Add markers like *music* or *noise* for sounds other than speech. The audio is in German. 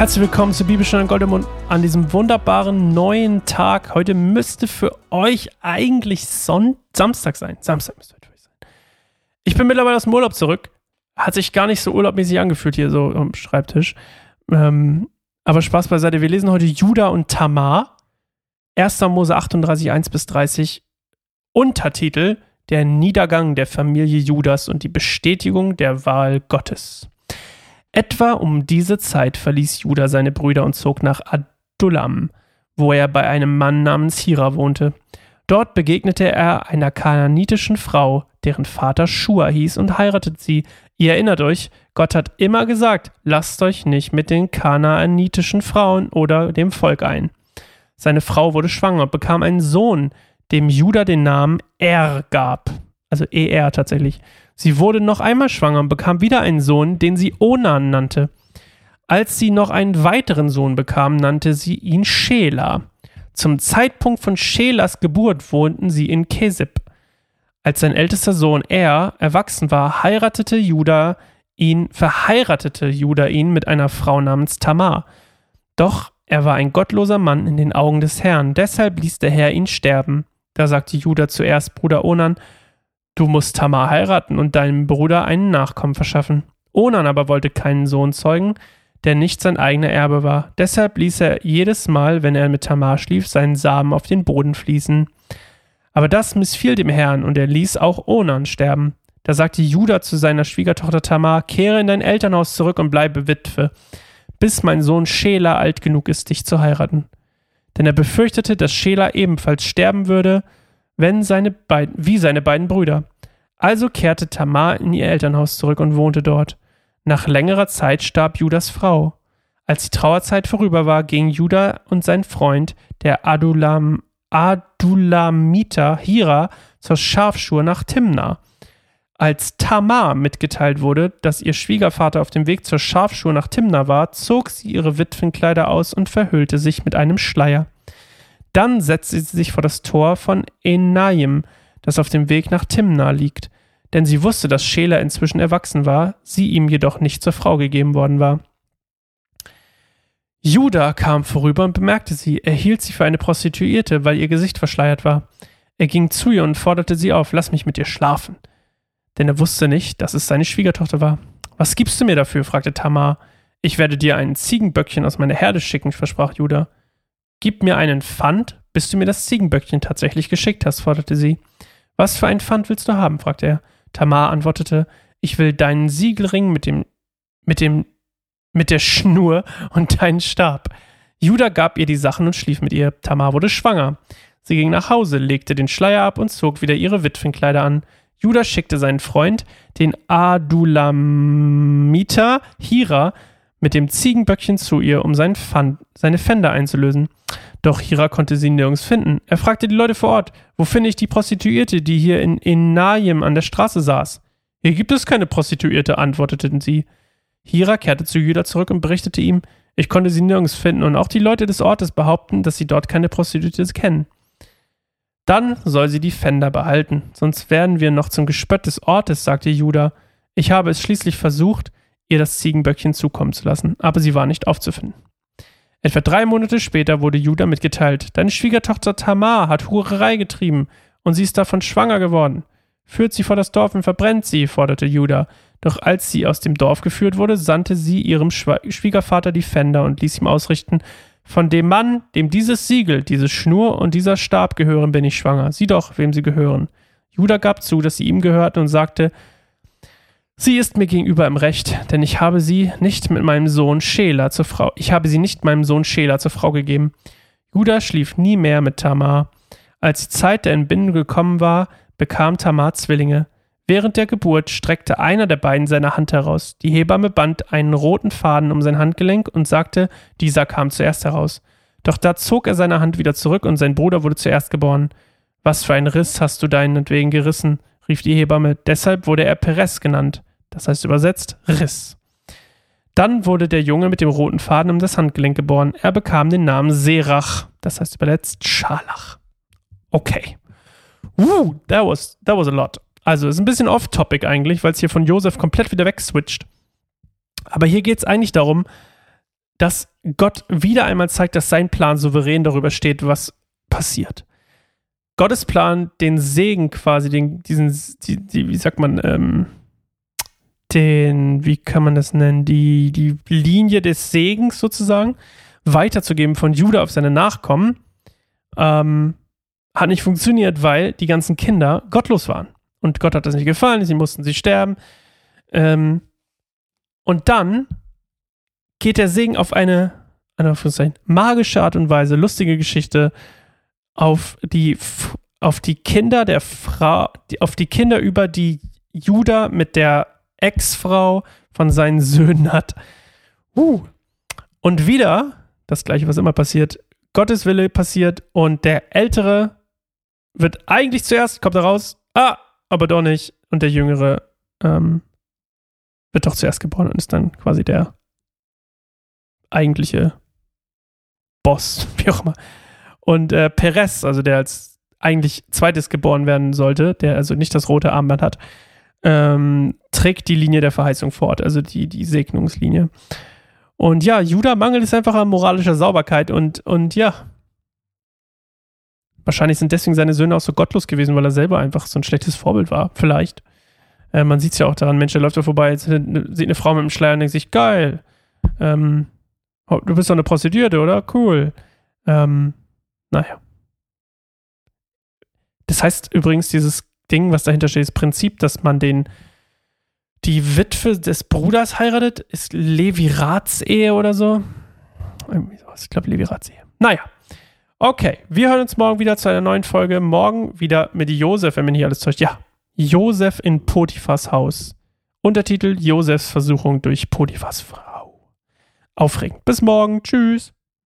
Herzlich willkommen zu Bibelstunde Goldemund an diesem wunderbaren neuen Tag. Heute müsste für euch eigentlich Son Samstag sein. Samstag müsste heute für euch sein. Ich bin mittlerweile aus dem Urlaub zurück. Hat sich gar nicht so urlaubmäßig angefühlt hier so am Schreibtisch. Ähm, aber Spaß beiseite. Wir lesen heute Judah und Tamar. 1. Mose 38, 1 bis 30. Untertitel Der Niedergang der Familie Judas und die Bestätigung der Wahl Gottes. Etwa um diese Zeit verließ Judah seine Brüder und zog nach Adullam, wo er bei einem Mann namens Hira wohnte. Dort begegnete er einer kananitischen Frau, deren Vater Shua hieß, und heiratete sie. Ihr erinnert euch, Gott hat immer gesagt, lasst euch nicht mit den kanaanitischen Frauen oder dem Volk ein. Seine Frau wurde schwanger und bekam einen Sohn, dem Judah den Namen Er gab. Also ER tatsächlich. Sie wurde noch einmal schwanger und bekam wieder einen Sohn, den sie Onan nannte. Als sie noch einen weiteren Sohn bekam, nannte sie ihn Schela. Zum Zeitpunkt von Schelas Geburt wohnten sie in Kesib. Als sein ältester Sohn Er erwachsen war, heiratete Judah ihn, verheiratete Judah ihn mit einer Frau namens Tamar. Doch er war ein gottloser Mann in den Augen des Herrn, deshalb ließ der Herr ihn sterben. Da sagte Judah zuerst Bruder Onan, Du musst Tamar heiraten und deinem Bruder einen Nachkommen verschaffen. Onan aber wollte keinen Sohn zeugen, der nicht sein eigener Erbe war. Deshalb ließ er jedes Mal, wenn er mit Tamar schlief, seinen Samen auf den Boden fließen. Aber das missfiel dem Herrn und er ließ auch Onan sterben. Da sagte Judah zu seiner Schwiegertochter Tamar: Kehre in dein Elternhaus zurück und bleibe Witwe, bis mein Sohn Schela alt genug ist, dich zu heiraten. Denn er befürchtete, dass Schela ebenfalls sterben würde, wenn seine beiden, wie seine beiden Brüder. Also kehrte Tamar in ihr Elternhaus zurück und wohnte dort. Nach längerer Zeit starb Judas Frau. Als die Trauerzeit vorüber war, gingen Judah und sein Freund, der Adulam, Adulamiter Hira, zur Schafschur nach Timna. Als Tamar mitgeteilt wurde, dass ihr Schwiegervater auf dem Weg zur Schafschur nach Timna war, zog sie ihre Witwenkleider aus und verhüllte sich mit einem Schleier. Dann setzte sie sich vor das Tor von Enaim, das auf dem Weg nach Timna liegt, denn sie wusste, dass Schela inzwischen erwachsen war, sie ihm jedoch nicht zur Frau gegeben worden war. Judah kam vorüber und bemerkte sie, er hielt sie für eine Prostituierte, weil ihr Gesicht verschleiert war. Er ging zu ihr und forderte sie auf, lass mich mit ihr schlafen. Denn er wusste nicht, dass es seine Schwiegertochter war. Was gibst du mir dafür? fragte Tamar. Ich werde dir ein Ziegenböckchen aus meiner Herde schicken, versprach Judah. Gib mir einen Pfand, bis du mir das Ziegenböckchen tatsächlich geschickt hast, forderte sie. Was für ein Pfand willst du haben? fragte er. Tamar antwortete, ich will deinen Siegelring mit dem, mit dem, mit der Schnur und deinen Stab. Judah gab ihr die Sachen und schlief mit ihr. Tamar wurde schwanger. Sie ging nach Hause, legte den Schleier ab und zog wieder ihre Witwenkleider an. Judah schickte seinen Freund, den Adulamiter Hira, mit dem Ziegenböckchen zu ihr, um seine Pfänder einzulösen. Doch Hira konnte sie nirgends finden. Er fragte die Leute vor Ort, wo finde ich die Prostituierte, die hier in Enayim an der Straße saß? Hier gibt es keine Prostituierte, antworteten sie. Hira kehrte zu Judah zurück und berichtete ihm, ich konnte sie nirgends finden und auch die Leute des Ortes behaupten, dass sie dort keine Prostituierte kennen. Dann soll sie die Pfänder behalten, sonst werden wir noch zum Gespött des Ortes, sagte Judah. Ich habe es schließlich versucht, ihr das Ziegenböckchen zukommen zu lassen, aber sie war nicht aufzufinden. Etwa drei Monate später wurde Judah mitgeteilt, deine Schwiegertochter Tamar hat Hurerei getrieben und sie ist davon schwanger geworden. Führt sie vor das Dorf und verbrennt sie, forderte Judah. Doch als sie aus dem Dorf geführt wurde, sandte sie ihrem Schwiegervater die Fender und ließ ihm ausrichten, von dem Mann, dem dieses Siegel, diese Schnur und dieser Stab gehören, bin ich schwanger. Sieh doch, wem sie gehören. Judah gab zu, dass sie ihm gehörten und sagte, Sie ist mir gegenüber im Recht, denn ich habe sie nicht mit meinem Sohn Schela zur Frau, ich habe sie nicht meinem Sohn Schela zur Frau gegeben. Judah schlief nie mehr mit Tamar. Als die Zeit der Entbindung gekommen war, bekam Tamar Zwillinge. Während der Geburt streckte einer der beiden seine Hand heraus. Die Hebamme band einen roten Faden um sein Handgelenk und sagte, dieser kam zuerst heraus. Doch da zog er seine Hand wieder zurück und sein Bruder wurde zuerst geboren. Was für ein Riss hast du deinetwegen gerissen? rief die Hebamme. Deshalb wurde er Perez genannt das heißt übersetzt Riss. Dann wurde der Junge mit dem roten Faden um das Handgelenk geboren. Er bekam den Namen Serach, das heißt übersetzt Scharlach. Okay. Woo, that was, that was a lot. Also, ist ein bisschen off-topic eigentlich, weil es hier von Josef komplett wieder wegswitcht. Aber hier geht es eigentlich darum, dass Gott wieder einmal zeigt, dass sein Plan souverän darüber steht, was passiert. Gottes Plan, den Segen quasi, den, diesen, die, die, wie sagt man, ähm, den, wie kann man das nennen, die, die Linie des Segens sozusagen weiterzugeben von Judah auf seine Nachkommen, ähm, hat nicht funktioniert, weil die ganzen Kinder gottlos waren. Und Gott hat das nicht gefallen, sie mussten sie sterben. Ähm, und dann geht der Segen auf eine, eine magische Art und Weise, lustige Geschichte, auf die, auf die Kinder der Frau, auf die Kinder über, die Judah mit der Ex-Frau von seinen Söhnen hat. Uh. Und wieder das gleiche, was immer passiert. Gottes Wille passiert und der Ältere wird eigentlich zuerst, kommt er raus, ah, aber doch nicht. Und der Jüngere ähm, wird doch zuerst geboren und ist dann quasi der eigentliche Boss, *laughs* wie auch immer. Und äh, Perez, also der als eigentlich zweites geboren werden sollte, der also nicht das rote Armband hat, ähm, trägt die Linie der Verheißung fort, also die, die Segnungslinie. Und ja, Judah mangelt es einfach an moralischer Sauberkeit und, und ja, wahrscheinlich sind deswegen seine Söhne auch so gottlos gewesen, weil er selber einfach so ein schlechtes Vorbild war. Vielleicht. Äh, man sieht es ja auch daran, Mensch, der läuft da vorbei, sieht eine Frau mit einem Schleier und denkt sich, geil. Ähm, oh, du bist doch eine Prostituierte, oder? Cool. Ähm, naja. Das heißt übrigens, dieses Ding, was dahinter steht, das Prinzip, dass man den die Witwe des Bruders heiratet, ist Levirats-Ehe oder so. Ich glaube, Levirats-Ehe. Naja. Okay, wir hören uns morgen wieder zu einer neuen Folge. Morgen wieder mit Josef, wenn mir nicht alles täuscht. Ja, Josef in Potiphas Haus. Untertitel Josefs Versuchung durch Potiphas Frau. Aufregend. Bis morgen. Tschüss.